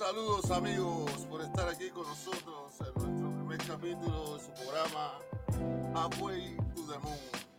Saludos amigos por estar aquí con nosotros en nuestro primer capítulo de su programa Halfway to the Moon.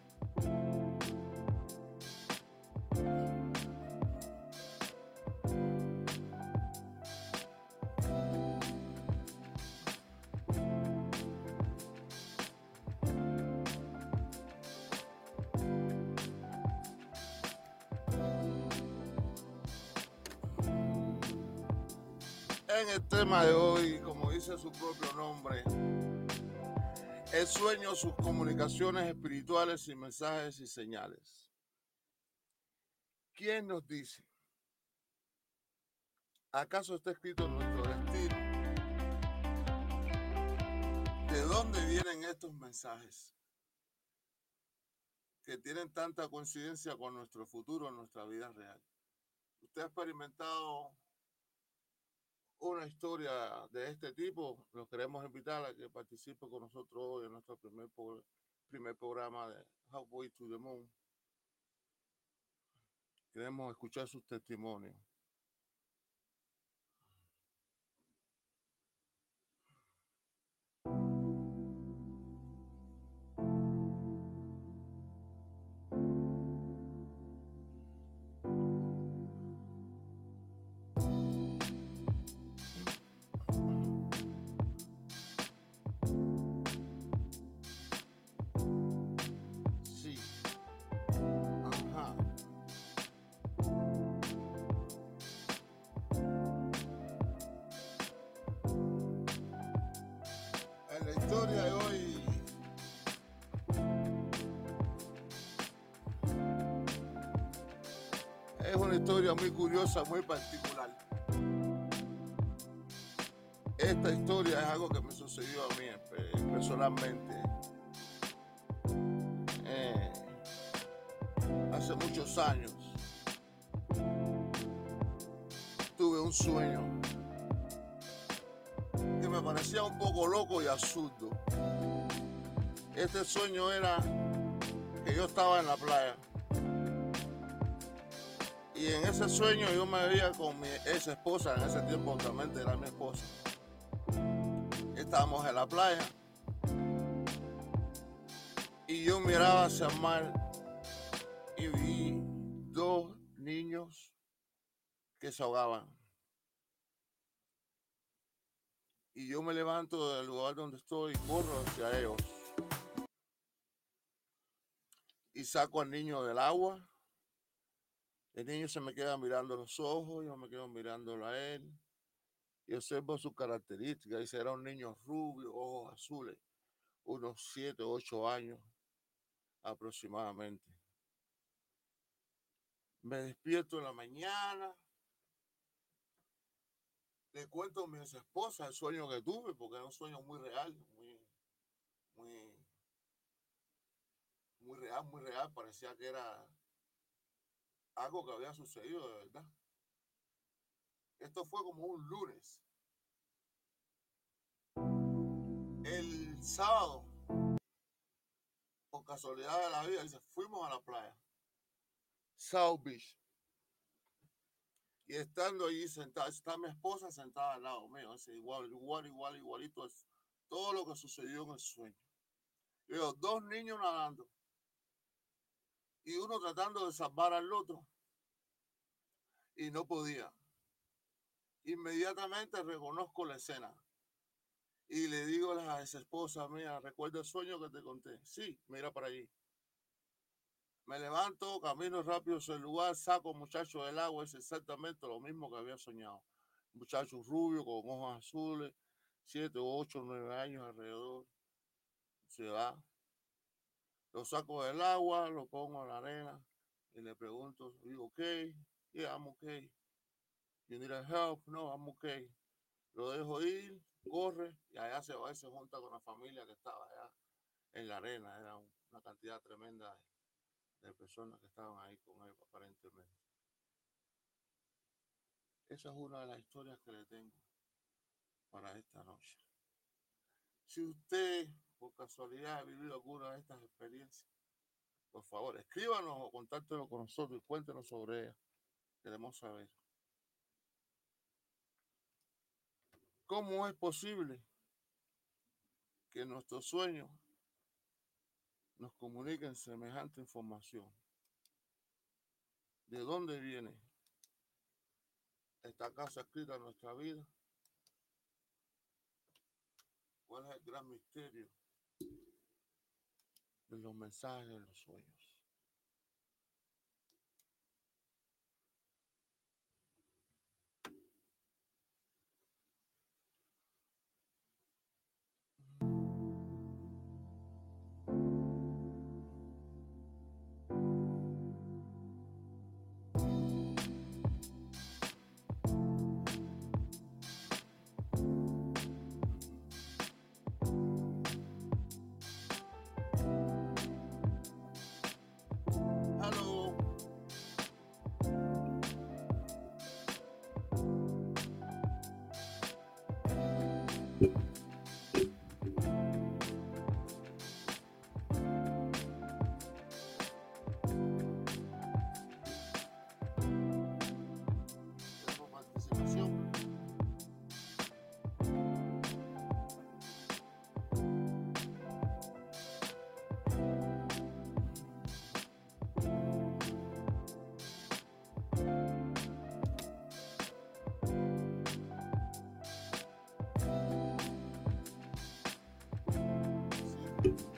Tema de hoy, como dice su propio nombre, el sueño, sus comunicaciones espirituales y mensajes y señales. ¿Quién nos dice? ¿Acaso está escrito en nuestro destino? ¿De dónde vienen estos mensajes? Que tienen tanta coincidencia con nuestro futuro, nuestra vida real. ¿Usted ha experimentado una historia de este tipo, los queremos invitar a que participe con nosotros hoy en nuestro primer, primer programa de Halfway to the Moon. Queremos escuchar sus testimonios. Curiosa, muy particular. Esta historia es algo que me sucedió a mí eh, personalmente. Eh, hace muchos años tuve un sueño que me parecía un poco loco y absurdo. Este sueño era que yo estaba en la playa y en ese sueño yo me veía con mi ex esposa, en ese tiempo también era mi esposa. Estábamos en la playa y yo miraba hacia el mar y vi dos niños que se ahogaban. Y yo me levanto del lugar donde estoy y corro hacia ellos. Y saco al niño del agua. El niño se me queda mirando los ojos, yo me quedo mirándolo a él. Y observo sus características. Dice, era un niño rubio, ojos azules, unos 7, 8 años aproximadamente. Me despierto en la mañana. Le cuento a mi esposa el sueño que tuve, porque era un sueño muy real, muy, muy, muy real, muy real. Parecía que era algo que había sucedido de verdad. Esto fue como un lunes. El sábado, por casualidad de la vida, dice, fuimos a la playa, South Beach. Y estando allí sentada, está mi esposa sentada al lado mío, dice, igual, igual, igual, igualito es todo lo que sucedió en el sueño. Yo veo dos niños nadando y uno tratando de salvar al otro y no podía. Inmediatamente reconozco la escena y le digo a la ex esposa mía, recuerda el sueño que te conté. Sí, mira para allí. Me levanto, camino rápido hacia el lugar, saco muchacho del agua, es exactamente lo mismo que había soñado. Muchacho rubio con ojos azules, siete, ocho, nueve años alrededor. Se va. Lo saco del agua, lo pongo en la arena y le pregunto, digo, ok, yeah, I'm okay. You need help? No, I'm okay. Lo dejo ir, corre y allá se va y se junta con la familia que estaba allá en la arena. Era una cantidad tremenda de personas que estaban ahí con él aparentemente. Esa es una de las historias que le tengo para esta noche. Si usted por casualidad ha vivido alguna de estas experiencias, por favor, escríbanos o contáctenos con nosotros y cuéntenos sobre ellas. Queremos saber. ¿Cómo es posible que nuestros sueños nos comuniquen semejante información? ¿De dónde viene esta casa escrita en nuestra vida? ¿Cuál es el gran misterio de los mensajes de los sueños? Sí.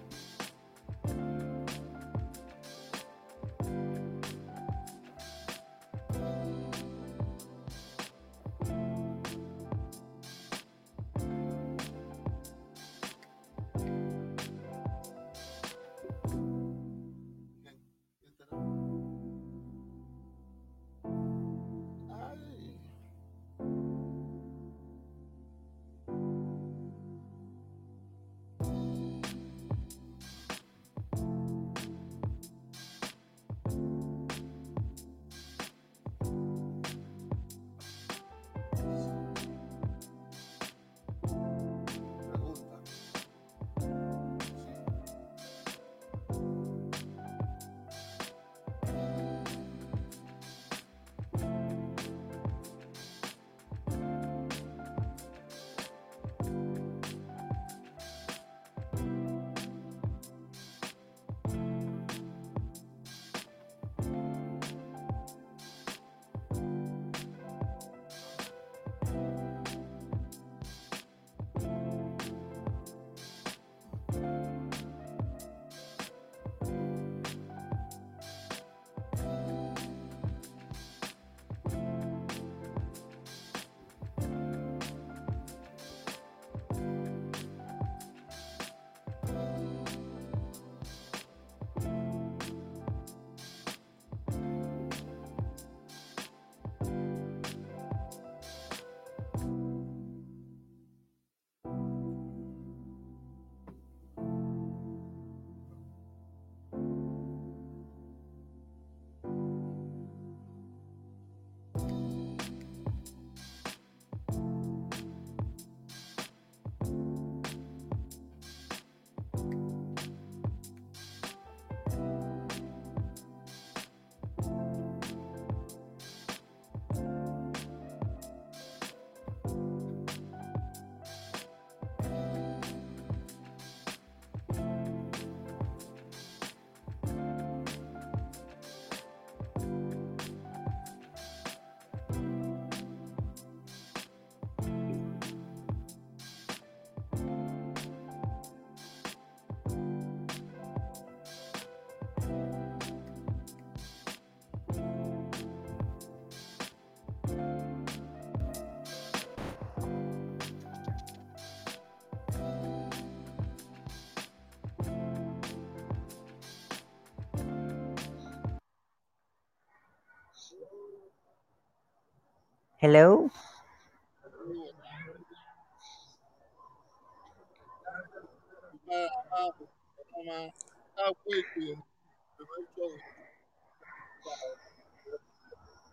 Hello.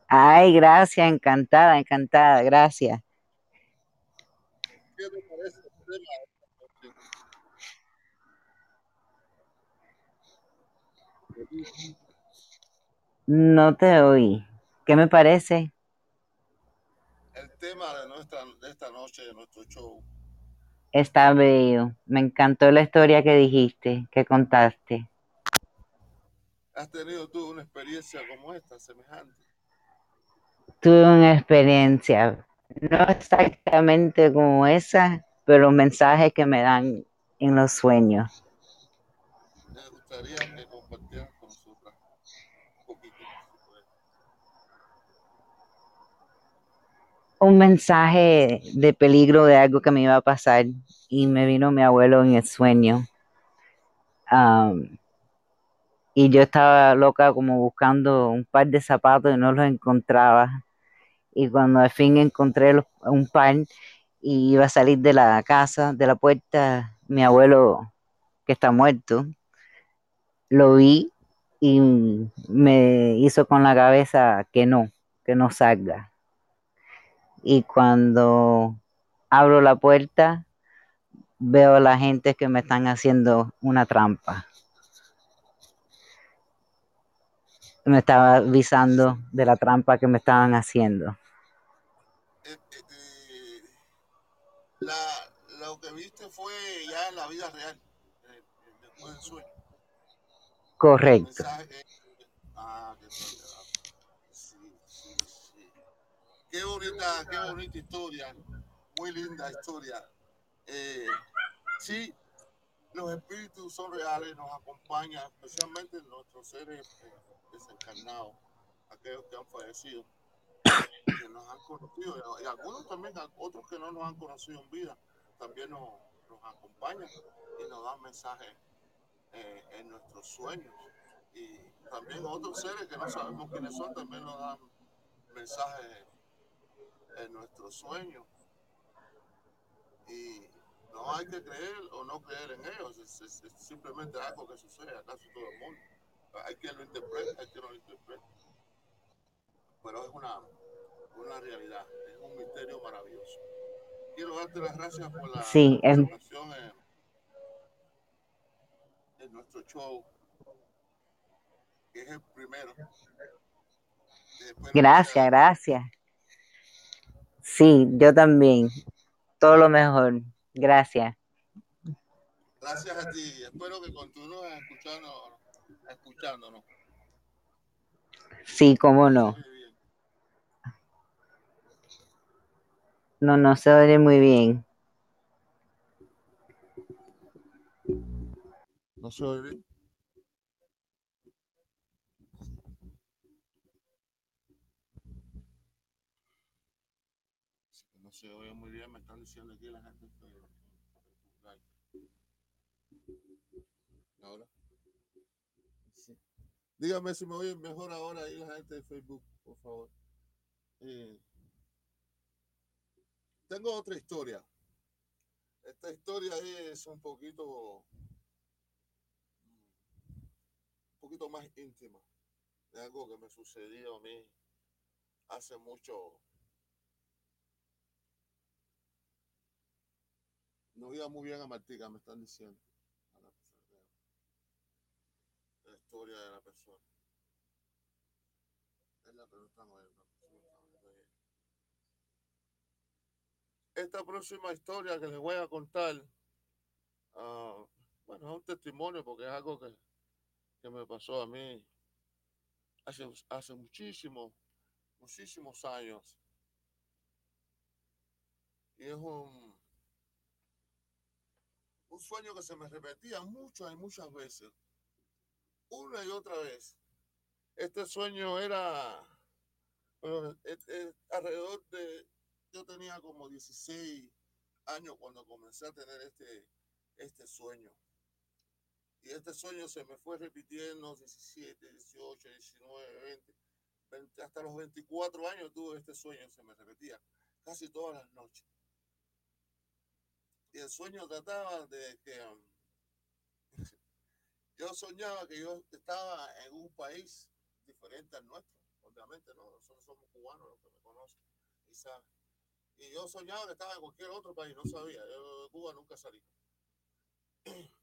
Ay, gracias, encantada, encantada, gracias. No te oí. ¿Qué me parece? Tema de, nuestra, de esta noche, de nuestro show. Está bello. Me encantó la historia que dijiste, que contaste. ¿Has tenido tú una experiencia como esta, semejante? Tuve una experiencia, no exactamente como esa, pero los mensajes que me dan en los sueños. Me gustaría que compartieran con nosotras un poquito. si puede. Un mensaje de peligro de algo que me iba a pasar y me vino mi abuelo en el sueño. Am, y yo estaba loca como buscando un par de zapatos y no los encontraba. Y cuando al fin encontré un par y iba a salir de la casa, de la puerta, mi abuelo, que está muerto, lo vi y me hizo con la cabeza que no, que no salga. Y cuando abro la puerta, veo a la gente que me están haciendo una trampa. Me estaba avisando de la trampa que me estaban haciendo. Eh, eh, eh, la, lo que viste fue ya en la vida real, eh, eh, después del sueño. Correcto. mensaje. Ah, qué tal. Sí, sí, sí. Qué bonita, qué bonita historia. Muy linda historia. Eh, sí, los espíritus son reales, nos acompañan, especialmente nuestros seres eh, desencarnados, aquellos que han fallecido, que nos han conocido, y algunos también, otros que no nos han conocido en vida, también nos, acompañan y nos dan mensajes eh, en nuestros sueños. Y también otros seres que no sabemos quiénes son, también nos dan mensajes en nuestros sueños. Y no hay que creer o no creer en ellos, es, es- es simplemente algo que sucede a casi todo el mundo. Hay quien lo interpreta, hay quien no lo interpreta. Pero es una, una realidad, es un misterio maravilloso. Quiero darte las gracias por la Sí, es- participación en, en nuestro show, que es el primero. Después Gracias, gracias. Sí, yo también. Todo lo mejor. Gracias. Gracias a ti. Espero que continúes escuchando, escuchándonos. Sí, cómo no. No, no se oye muy bien. ¿No se oye bien? Sí, No se oye muy bien, me están diciendo aquí la gente. que- ¿Ahora? Sí. Dígame si me oyen mejor ahora ahí la gente de Facebook, por favor. Eh, tengo otra historia. Esta historia es un poquito un poquito más íntima de algo que me sucedió a mí hace mucho. No iba muy bien a Martica, me están diciendo. a la persona, La historia de la persona. Es la bien. Esta próxima historia que les voy a contar, ah, bueno, es un testimonio porque es algo que, que me pasó a mí hace, hace muchísimos, muchísimos años. Y es un, un sueño que se me repetía muchas y muchas veces, una y otra vez. Este sueño era bueno, eh, eh, alrededor de, yo tenía como 16 años cuando comencé a tener este, este sueño. Y este sueño se me fue repitiendo 17, 18, 19, 20, 20, hasta los 24 años tuve este sueño, se me repetía casi todas las noches. Y el sueño trataba de que um, yo soñaba que yo estaba en un país diferente al nuestro. Obviamente, no, nosotros somos cubanos, los que me conocen y. Y yo soñaba que estaba en cualquier otro país, no sabía. Yo de Cuba nunca salí.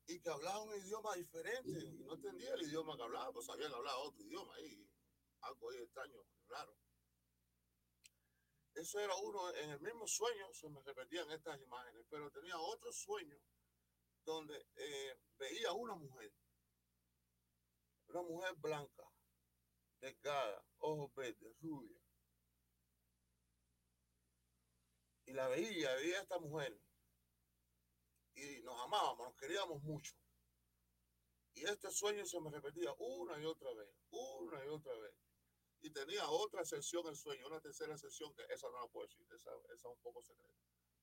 Y que hablaba un idioma diferente. Y no entendía el idioma que hablaba, pues sabía que hablaba otro idioma ahí. Algo ahí extraño, raro. eso era uno, en el mismo sueño se me repetían estas imágenes, pero tenía otro sueño donde eh, veía una mujer, una mujer blanca, delgada, ojos verdes, rubia. Y la veía, veía esta mujer. Y nos amábamos, nos queríamos mucho. Y este sueño se me repetía una y otra vez, una y otra vez y tenía otra sesión el sueño, una tercera sesión que esa no la puedo decir, esa, es un poco secreta,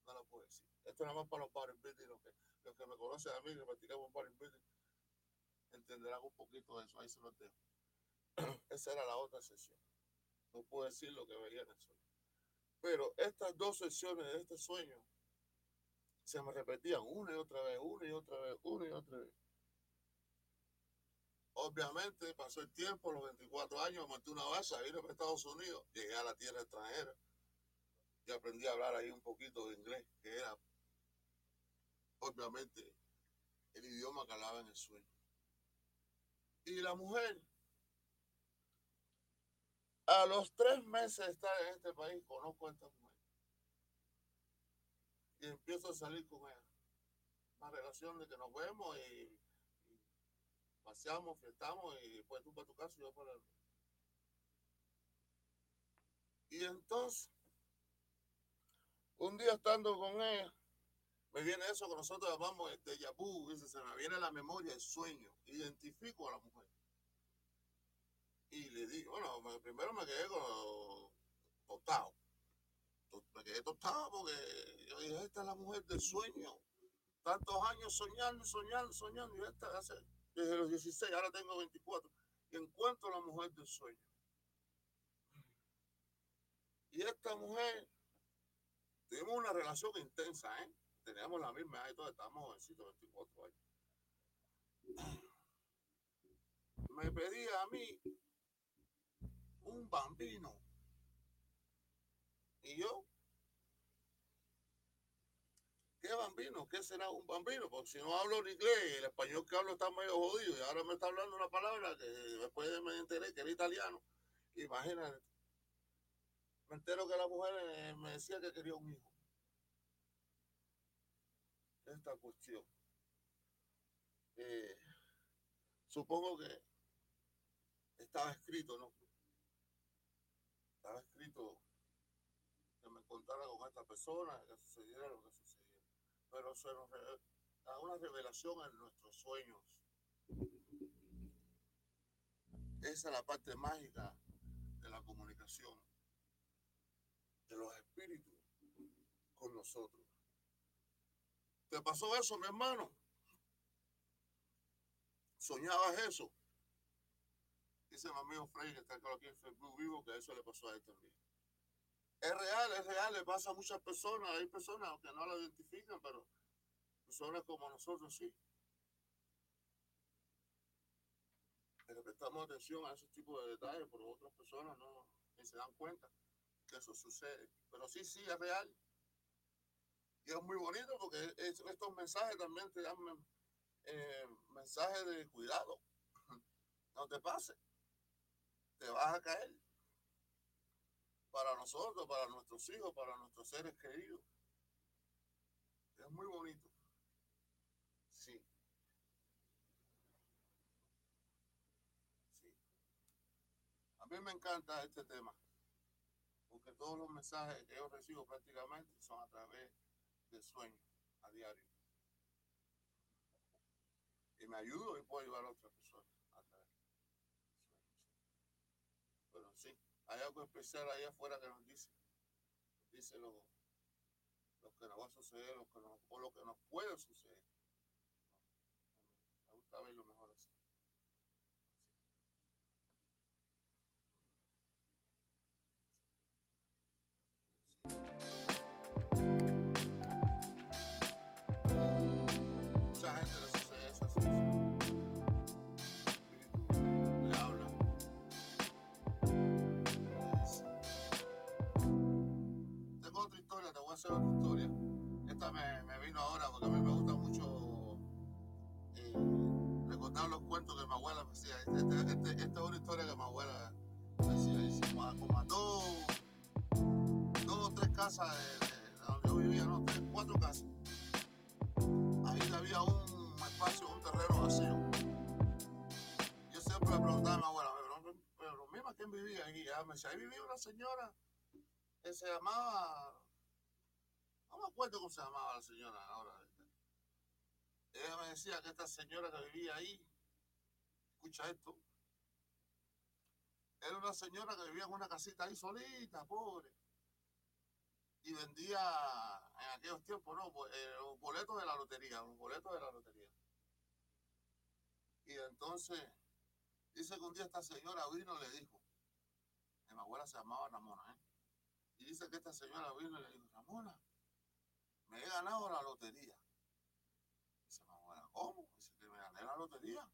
no la puedo decir. Esto nada más para los bodybuilding, los que, los que me conocen a mí, que practicamos bodybuilding, entenderán un poquito de eso, ahí se lo dejo. esa era la otra sesión. No puedo decir lo que veía en el sueño. Pero estas dos sesiones de este sueño se me repetían una y otra vez, una y otra vez, una y otra vez. Obviamente pasó el tiempo, los 24 años, monté una base, vine a Estados Unidos, llegué a la tierra extranjera y aprendí a hablar ahí un poquito de inglés, que era obviamente el idioma que hablaba en el sueño. Y la mujer, a los tres meses de estar en este país, conozco a esta mujer. Y empiezo a salir con ella. Una relación de que nos vemos y paseamos, fiestamos y después tú para tu casa y yo para el... Y entonces, un día estando con ella, me viene eso que nosotros llamamos de Yabu, dice, se me viene la memoria el sueño, identifico a la mujer. Y le digo, bueno, primero me quedé con, tostado. Me quedé tostado porque yo dije, esta es la mujer del sueño. Tantos años soñando, soñando, soñando, y esta hace desde los 16, ahora tengo 24, y encuentro a la mujer del sueño. Y esta mujer, tuvimos una relación intensa, ¿eh? Teníamos la misma edad y todo, estábamos jovencitos, 24 años. Me pedía a mí un bambino. Y yo ¿Qué bambino? ¿Qué será un bambino? Porque si no hablo en inglés, el español que hablo está medio jodido y ahora me está hablando una palabra que después me enteré que era italiano. Imagínate. Me entero que la mujer eh, me decía que quería un hijo. Esta cuestión. Eh, supongo que estaba escrito, ¿no? Estaba escrito que me contara con esta persona, que sucediera lo que sucediera pero se nos da una revelación en nuestros sueños. Esa es la parte mágica de la comunicación de los espíritus con nosotros. ¿Te pasó eso, mi hermano? ¿Soñabas eso? Dice mi amigo Frey, que está aquí en Facebook vivo, que eso le pasó a él también. Es real, es real, le pasa a muchas personas. Hay personas que no la identifican, pero personas como nosotros sí. Le prestamos atención a esos tipos de detalles, pero otras personas no se dan cuenta que eso sucede. Pero sí, sí, es real. Y es muy bonito porque estos mensajes también te dan eh, mensajes de cuidado. No te pase. Te vas a caer para nosotros, para nuestros hijos, para nuestros seres queridos. Es muy bonito. Sí. Sí. A mí me encanta este tema, porque todos los mensajes que yo recibo prácticamente son a través del sueño, a diario. Y me ayudo y puedo ayudar a otras personas a. Pero sí. Hay algo especial ahí afuera que nos dice. dice lo, que nos va a suceder, lo que nos, o lo que nos puede suceder. Me gusta verlo Esta me, vino ahora porque a mí me gusta mucho eh, recordar los cuentos que mi abuela me decía. Este, este, este, esta es una historia que mi abuela me. Dice, como dos, dos casas de, de donde yo vivía, no, tres, cuatro casas. Ahí había un espacio, un terreno vacío. Yo siempre le preguntaba a mi abuela, pero, pero misma quién vivía. Ella me decía, ahí vivía una señora que se llamaba, me acuerdo cómo se llamaba la señora ahora. Ella me decía que esta señora que vivía ahí, escucha esto, era una señora que vivía en una casita ahí solita, pobre. Y vendía en aquellos tiempos, ¿no? Bo- eh, los boletos de la lotería, los boletos de la lotería. Y entonces, dice que un día esta señora vino y le dijo, mi abuela se llamaba Ramona, ¿eh? Y dice que esta señora vino y le dijo, Ramona, me he ganado la lotería. Dice abuela, ¿cómo? Dice que me gané la lotería.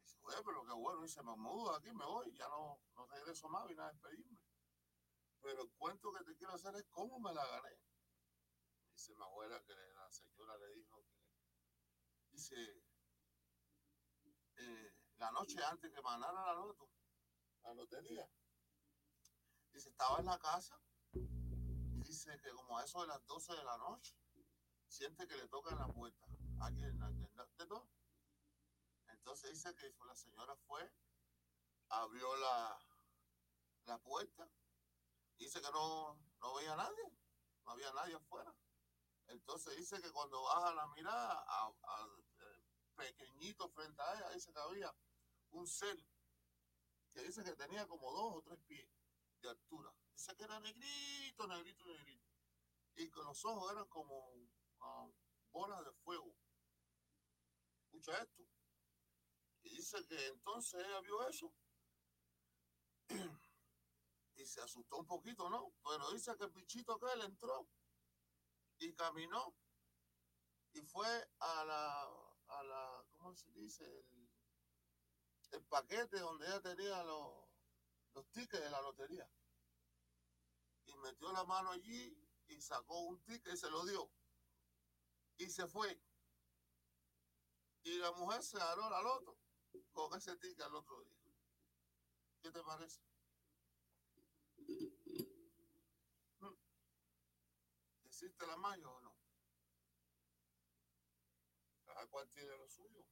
Dice, oye, pero qué bueno. Dice, me mudo aquí, me voy, ya no, no regreso más, vine a despedirme. Pero el cuento que te quiero hacer es cómo me la gané. Dice mi abuela que la señora le dijo que, dice, eh, la noche antes que me ganara la loto, la lotería, dice, estaba en la casa dice que como a eso de las 12 de la noche, siente que le tocan la puerta. Todo. Entonces dice que la señora fue, abrió la, la puerta, dice que no, no veía a nadie, no había nadie afuera. Entonces dice que cuando baja la mirada, a, a- eh, pequeñito frente a ella, dice que había un ser que dice que tenía como dos o tres pies de altura. Dice que era negrito, negrito, negrito. Y que los ojos eran como ah, bolas de fuego. Escucha esto. Y dice que entonces ella vio eso. y se asustó un poquito, ¿no? Pero dice que el bichito que él entró y caminó y fue a la, a la ¿cómo se dice? El, el paquete donde ella tenía los, los tickets de la lotería. Metió la mano allí y sacó un ticket y se lo dio. Y se fue. Y la mujer se ganó la loto con ese ticket al otro día. ¿Qué te parece? ¿Existe la magia o no? Cada cual tiene lo suyo.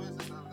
Ti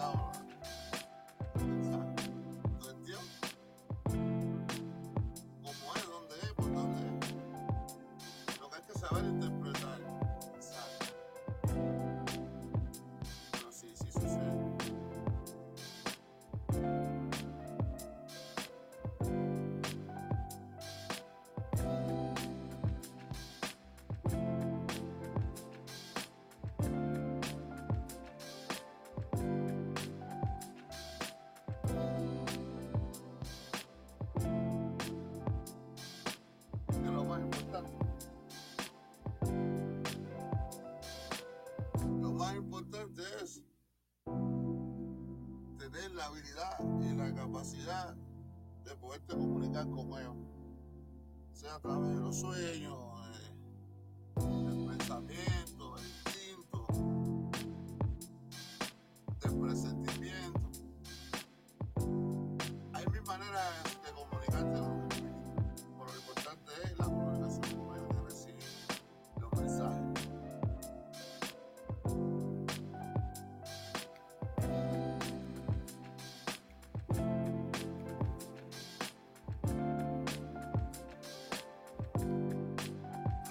la habilidad y la capacidad de poderte comunicar con ellos, sea a través de los sueños,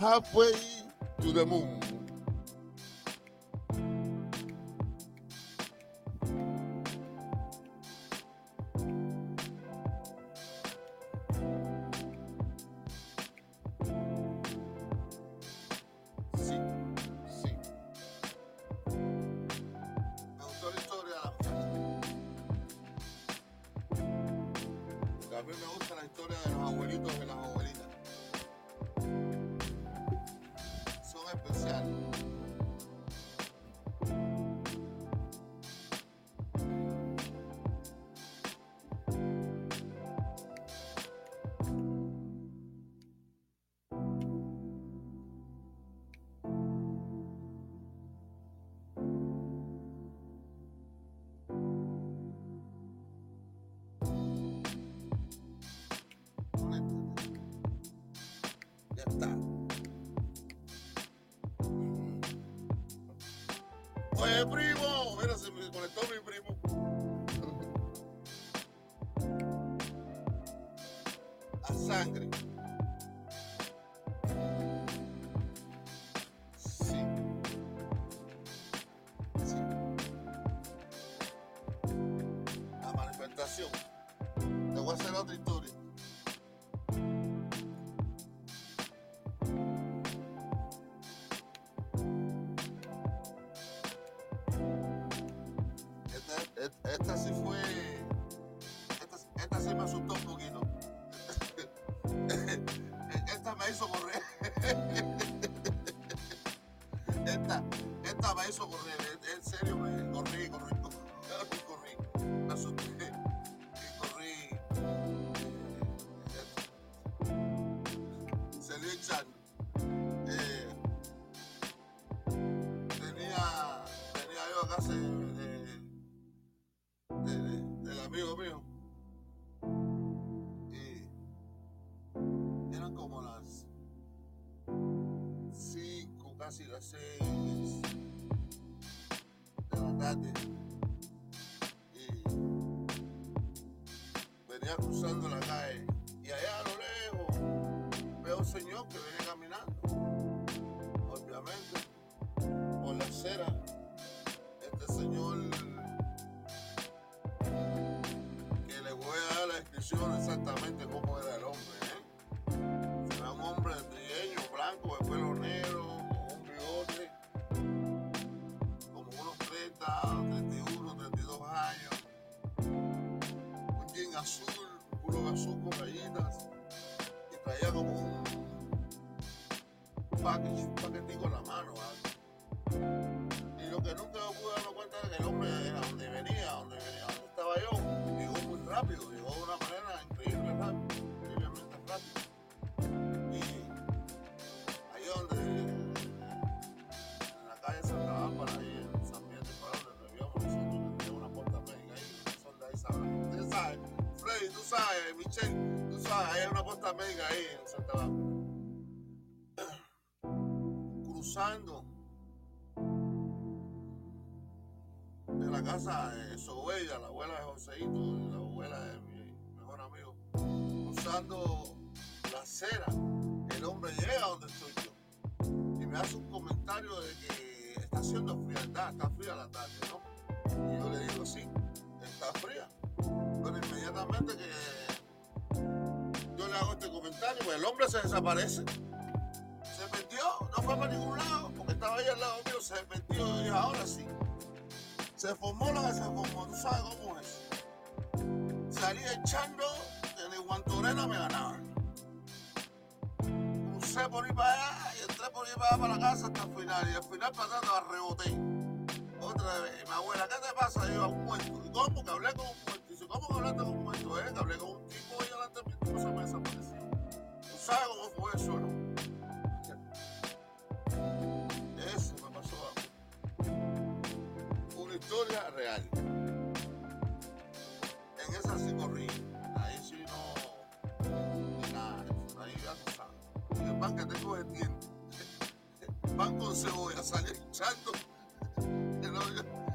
Halfway to the moon. ¡Eh, primo! 5, casi las 6 de la tarde. Y venía cruzando la calle. Package, un paquetico en la mano. Y lo que nunca me pude dar cuenta era que el hombre era donde venía, donde venía, donde estaba yo, llegó muy rápido, llegó de una manera increíble, rápido, increíblemente rápido. Y ahí donde, en la calle Santa Bárbara, ahí en San Miguel de Pará, donde vivíamos nosotros, que tenía una puerta médica ahí, una sonda ahí, ¿sabes? Usted sabe, Freddy, tú sabes, Michelle, tú sabes, hay una puerta médica ahí en Santa Bárbara. La abuela de Joseito, la abuela de mi mejor amigo, cruzando la acera, el hombre llega donde estoy yo y me hace un comentario de que está haciendo frialdad, está fría la tarde, ¿no? Y yo le digo, sí, está fría. Pero inmediatamente que yo le hago este comentario, pues el hombre se desaparece. Se metió, no fue para ningún lado, porque estaba ahí al lado mío, se metió y ahora sí. Se formó lo que se formó, tú sabes cómo es. Salí echando, el guantorena me ganaban. Crucé por ahí para allá y entré por ahí para allá para la casa hasta el final. Y al final estaba reboté. Otra vez, y mi abuela, ¿qué te pasa? Y yo, un muerto. ¿Y cómo? Que hablé con un muerto. Y dice, ¿cómo que hablaste con un muerto? Eh, que hablé con un tipo ahí delante de mí, tipo se me desapareció. ¿Tú sabes cómo fue eso, no? Historia real. En esa sí corrí. Ahí sí no. Nada. Ahí ya tú sabes. El pan que tengo de tienda. Pan con cebolla, salí echando.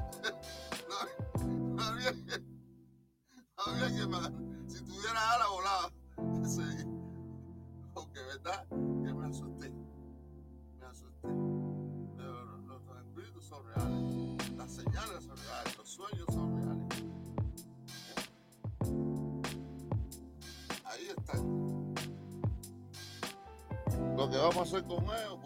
vamos a hacer con ellos,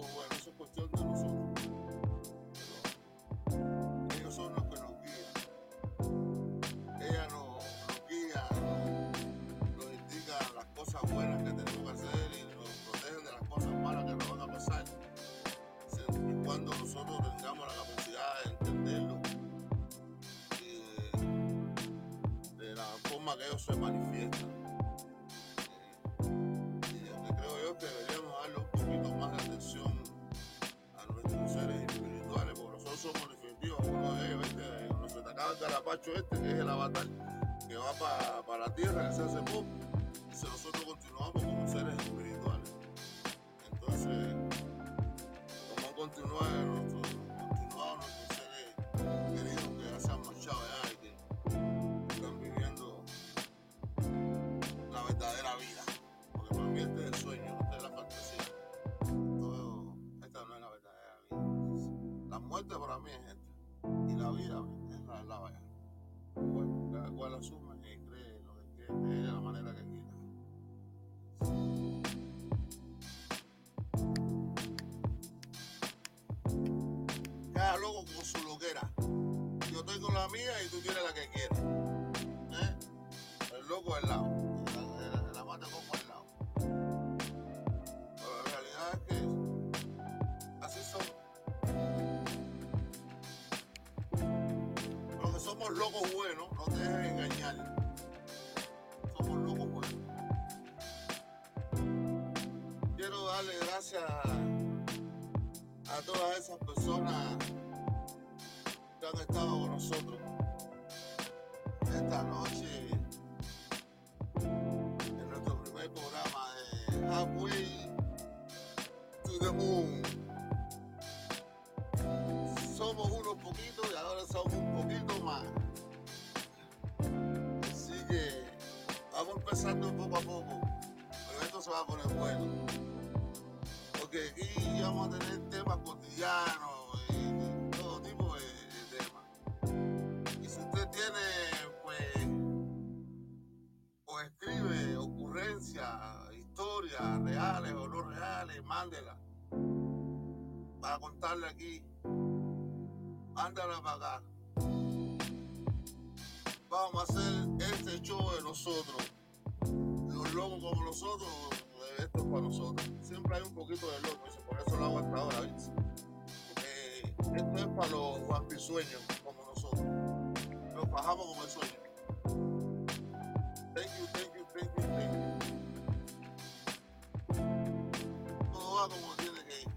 la mía y tú tienes la que quieres. ¿Eh? El loco al lado. Contarle aquí. Mándala para acá. Vamos a hacer este show de nosotros. Los locos como nosotros, esto es para nosotros. Siempre hay un poquito de loco, por eso lo hago hasta ahora, ¿viste? Porque esto es para los vampisueños como nosotros. Nos bajamos como el sueño. Thank you, thank you, thank you, thank you. Todo va como tiene que ir.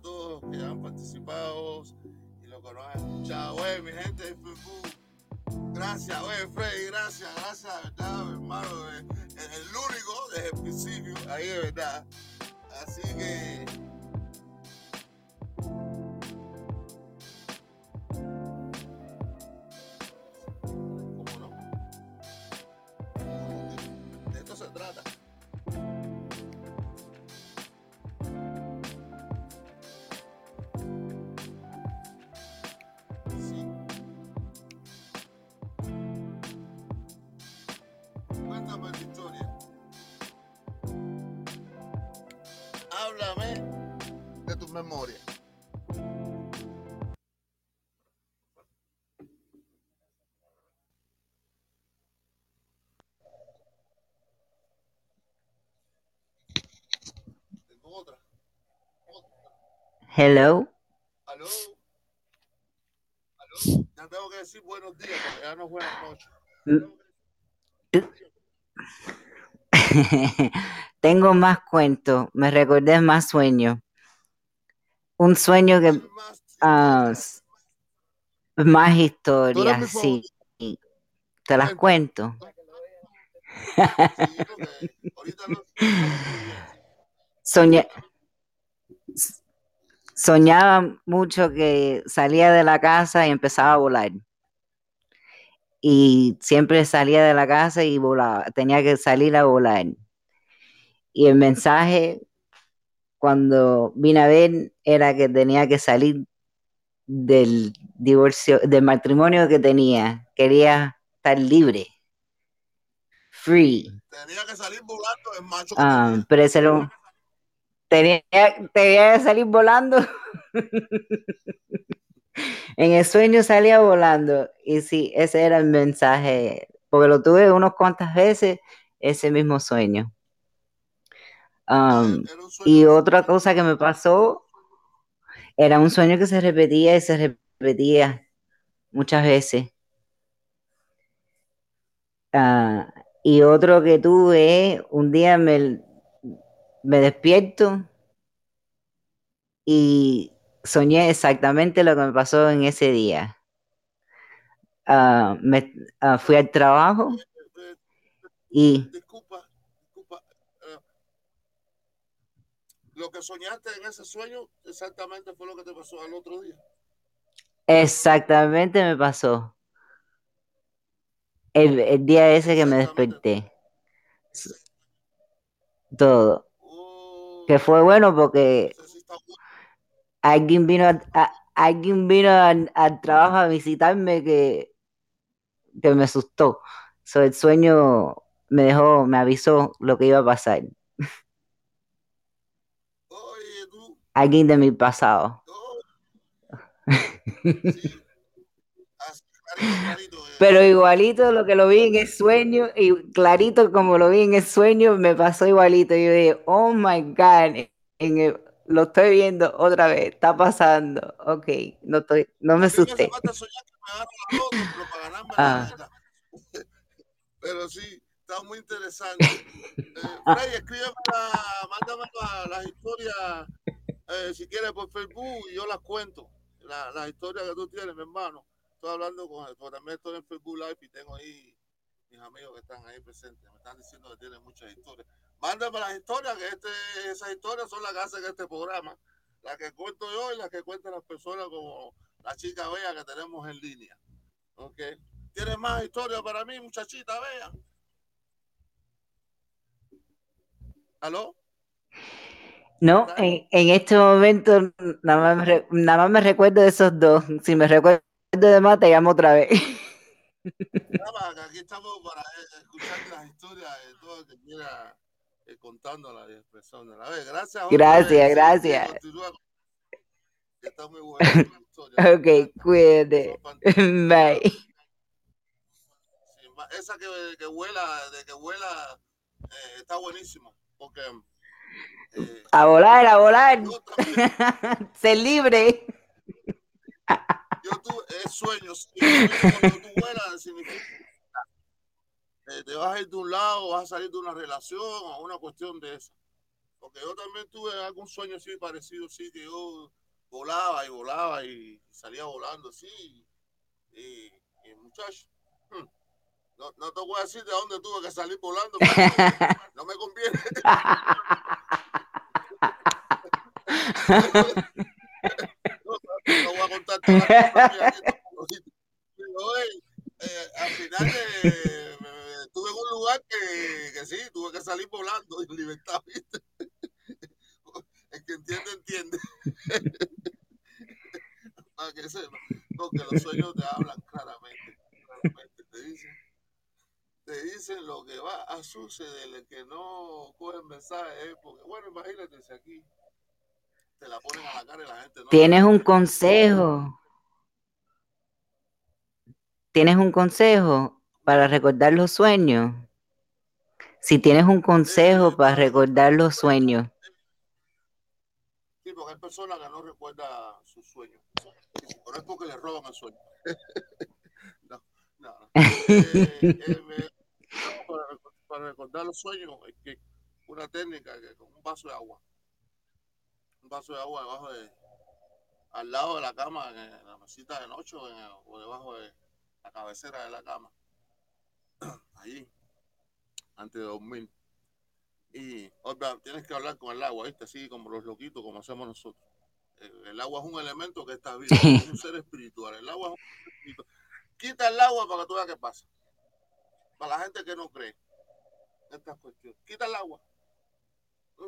Todos los que han participado y los que nos han escuchado. Mi gente de. Gracias, oye, Freddy, gracias, gracias, verdad, hermano. El, el único desde el principio, ahí de verdad. Así que. Háblame de tu memoria. Tengo otra. Hello. ¿Aló? ¿Aló? Ya tengo que decir buenos días porque ya no es buenas noches. Tengo más cuentos, me recordé más sueños. Un sueño que más ah, historias. más historias, sí. Te las cuento. Soñé, soñaba mucho que salía de la casa y empezaba a volar. Y siempre salía de la casa y volaba. Tenía que salir a volar. Y el mensaje, cuando vine a ver, era que tenía que salir del divorcio, del matrimonio que tenía. Quería estar libre. Free. tenía que salir volando el macho Ah, tenía. pero ese era un- tenía, tenía que salir volando. en el sueño salía volando. Y sí, ese era el mensaje, porque lo tuve unas cuantas veces, ese mismo sueño. Y otra cosa que me pasó, era un sueño que se repetía y se repetía muchas veces. Ah, y otro que tuve, un día me, me despierto y soñé exactamente lo que me pasó en ese día. Ah, me, ah, fui al trabajo y... eh, lo que soñaste en ese sueño exactamente fue lo que te pasó al otro día. Exactamente me pasó. El, el día ese que me desperté. Todo. Oh, Que fue bueno porque sí bueno. alguien vino a- a- alguien vino al, al trabajo a visitarme que, que me asustó. So, el sueño me dejó, me avisó lo que iba a pasar. Alguien de mi pasado. sí. Pero igualito lo que lo vi en el sueño, y clarito como lo vi en el sueño, me pasó igualito. Yo dije, oh my God, en el- lo estoy viendo otra vez, está pasando. Ok, no, estoy, no me asusté. Ah. Pero sí, está muy interesante. Eh, Frey, escríbeme, mándame la- las historias, eh, si quieres, por Facebook y yo las cuento. La- las historias que tú tienes, mi hermano. Estoy hablando con porque también estoy en Facebook Live y tengo ahí mis amigos que están ahí presentes. Me están diciendo que tienen muchas historias. Mándame las historias, que este, esas historias son las que hacen este programa. Las que cuento yo y las que cuentan las personas como la chica bella que tenemos en línea. ¿Ok? ¿Tienes más historias para mí, muchachita bella? ¿Aló? No, en, en este momento nada más, re- nada más me recuerdo de esos dos. Si me recuerdo de más, te llamo otra vez. Nada, aquí estamos para eh, escuchar las historias de todo que quiera eh, contándolas y expresándolas. A ver, gracias. Gracias, gracias. Está muy buena tu historia. Ok, cuídate. Bye. Sí, esa que, que vuela, de que vuela, eh, está buenísimo. Porque A volar, a volar. Ser libre. yo tuve es sueño, sí, el sueño cuando tú vuelas significa eh, te vas a ir de un lado, vas a salir de una relación o una cuestión de esa. Porque yo también tuve algún sueño así parecido, sí, que yo volaba y volaba y salía volando así. Y, y muchacho, hmm, no, no te voy a decir de dónde tuve que salir volando, no me conviene. No, voy a contar todas las aquí, pero, oye, eh, al final eh, estuve en un lugar que, que sí, tuve que salir volando en libertad, ¿viste? El que entiende, entiende. Porque los sueños te hablan claramente, claramente, te dicen, te dicen lo que va a suceder, el que no coge mensaje porque, bueno, imagínate si aquí te la ponen a la cara y la gente no Tienes un consejo. ¿Tienes un consejo para recordar los sueños? Si tienes un consejo para para recordar los sueños. Sí, porque hay personas que no recuerdan sus sueños. Pero es porque le roban el sueño. no, no, no. Eh, eh, para, rec- para recordar los sueños, es que una técnica que con un vaso de agua, vaso de agua debajo de, al lado de la cama, en la mesita de noche o, debajo de la cabecera de la cama, allí, antes de dormir. Y otra, tienes que hablar con el agua, ¿viste? Así como los loquitos, como hacemos nosotros. El, agua es un elemento que está vivo, es un ser espiritual. El agua es un ser espiritual. Quita el agua para que tú veas qué pasa. Para la gente que no cree estas cuestiones. Quita el agua.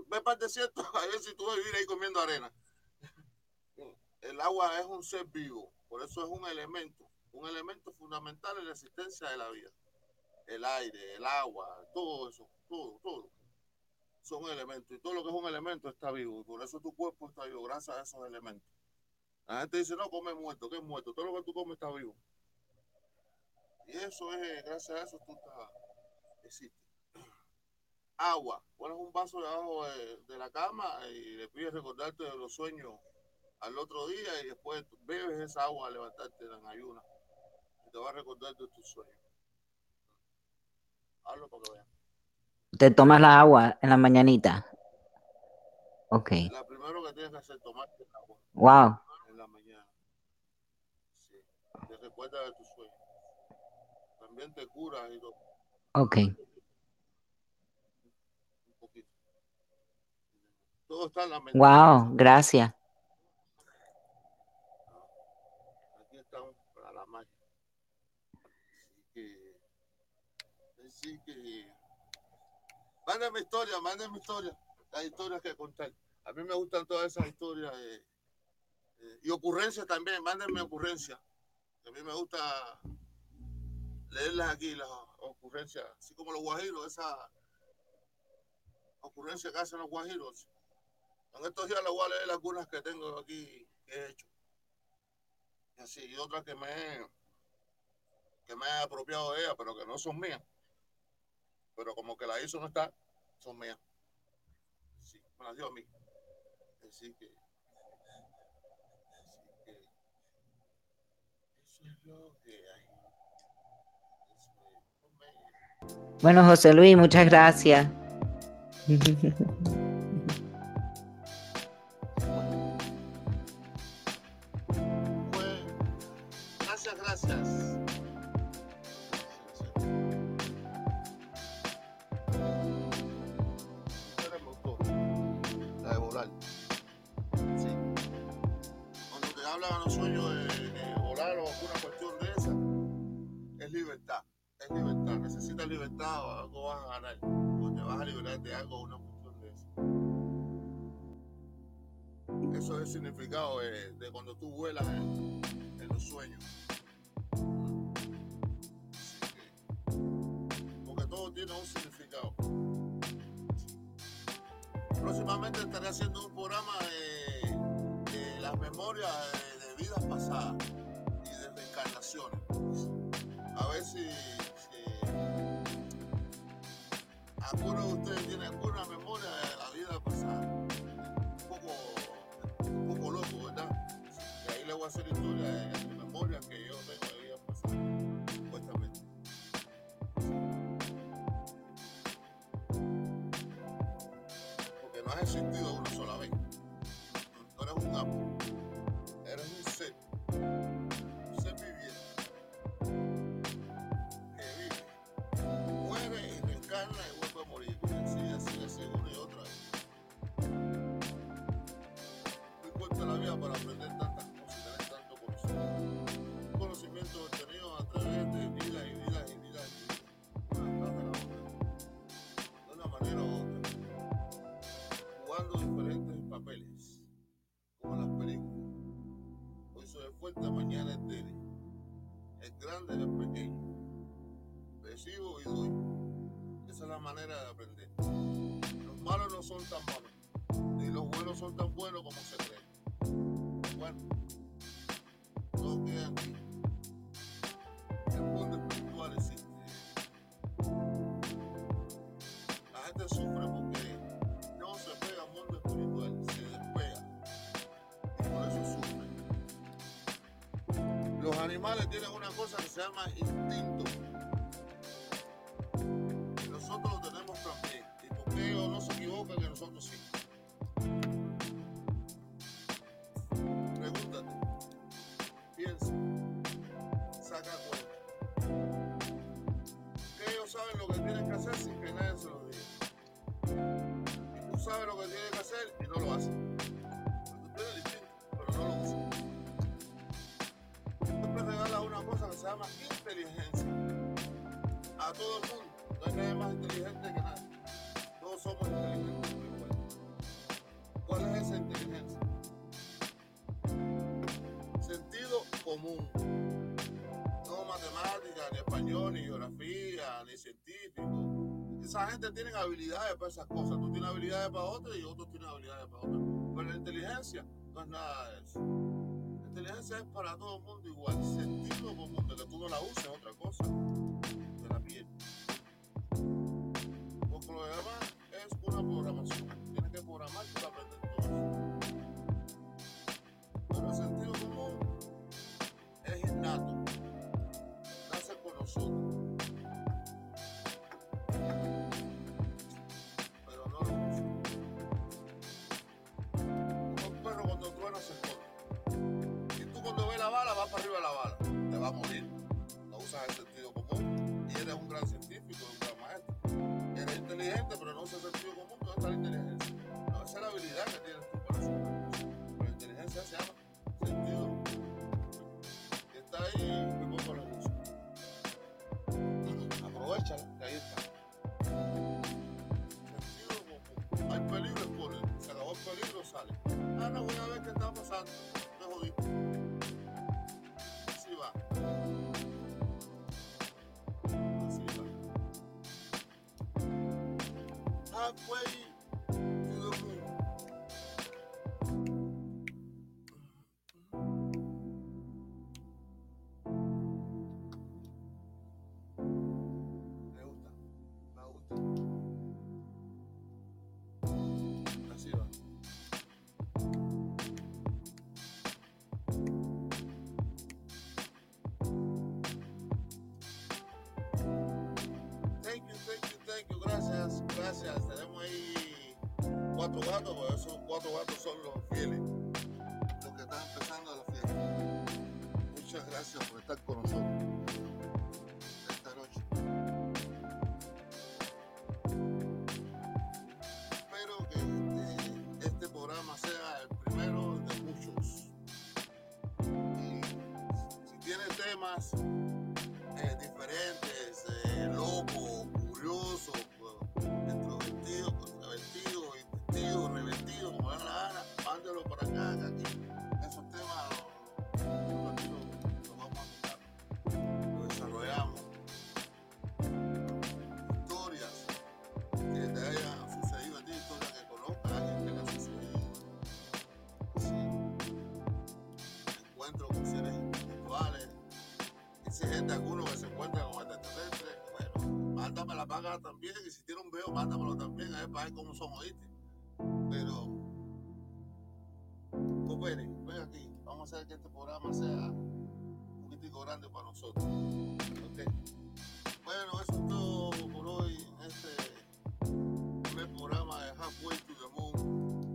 Ve para el a ver si tú vas a vivir ahí comiendo arena. El agua es un ser vivo, por eso es un elemento, un elemento fundamental en la existencia de la vida. El aire, el agua, todo eso, todo, todo. son elementos. Y todo lo que es un elemento está vivo. Y por eso tu cuerpo está vivo, gracias a esos elementos. La gente dice, no, come muerto, que es muerto. Todo lo que tú comes está vivo. Y eso es, gracias a eso tú estás, existe. Agua. Pones un vaso debajo de, de la cama y le pides recordarte de los sueños al otro día y después bebes esa agua al levantarte en ayuna. Y te va a recordar de tus sueños. Hazlo para que vean. Te tomas la agua en la mañanita. Ok. La primero que tienes que hacer es tomarte el agua Wow. en la mañana. Sí. Te recuerda de tus sueños. También te curas y todo, Ok. un poquito. Todo está en la mente. Wow. Gracias. Aquí estamos para la magia. Así que, mándame historia, mándame historia, las historias que contar. A mí me gustan todas esas historias eh, eh, y ocurrencias también, mándenme ocurrencias. A mí me gusta leerlas aquí, las ocurrencias, así como los guajiros, esas ocurrencias que hacen los guajiros. En estos días les voy a leer algunas que tengo aquí que he hecho. Y así, y otras que me que me he apropiado de ella, pero que no son mías. Pero como que la hizo no está, son mías. Sí, me las dio a mí. Así que, así que, eso es lo que hay. Bueno, José Luis, muchas gracias. el significado de, cuando tú vuelas en, los sueños. Porque todo tiene un significado. Próximamente estaré haciendo un programa de, las memorias de, de vidas pasadas y de reencarnaciones. A ver si, si alguno de ustedes tiene alguna memoria hacer historia de, de memorias que yo tengo de vida pasada, supuestamente. Porque no has existido una sola como se cree. Bueno, todo queda aquí. El mundo espiritual existe. La gente sufre porque no se pega al mundo espiritual, se despega. Y por eso sufre. Los animales tienen una cosa que se llama tienen que hacer sin que nadie se lo diga. Y tú sabes lo que tienes que hacer y no lo tienes el instinto, pero no lo usas. Siempre regalas una cosa que se llama inteligencia. A todo el mundo. No hay nadie más inteligente que nadie. Todos somos inteligentes esa gente tiene habilidades para esas cosas. Tú tienes habilidades para otras y otros tienen habilidades para otras. Pero la inteligencia no es nada de eso. La inteligencia es para todo el mundo igual. Sentido común, de que tú no la uses otra cosa. De la piel. Porque lo demás es una programación. Tienes que programar para aprender todo eso. Pero el sentido común es innato. Nace con nosotros. Esconde. Y tú cuando ves la bala, vas para arriba de la bala. Te va a morir. No usas el sentido común. Y eres un gran científico, un gran maestro. Eres inteligente, pero no usas el sentido común. ¿Dónde está la inteligencia? No, esa es la habilidad que tienes tú para hacer. La inteligencia se llama sentido. Y está ahí, Halfway tiene ver cómo son, oíste. Pero, coopere, ven aquí. Vamos a hacer que este programa sea un poquitico grande para nosotros. ¿Ok? Bueno, eso es todo por hoy. en Este primer programa de Halfway to the Moon.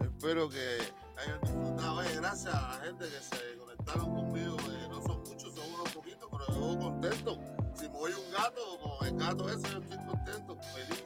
Espero que hayan disfrutado. Gracias a la gente que se conectaron conmigo. eh, no son muchos, son unos poquitos, pero yo contento. Si me voy un gato, con el gato ese, yo estoy contento, feliz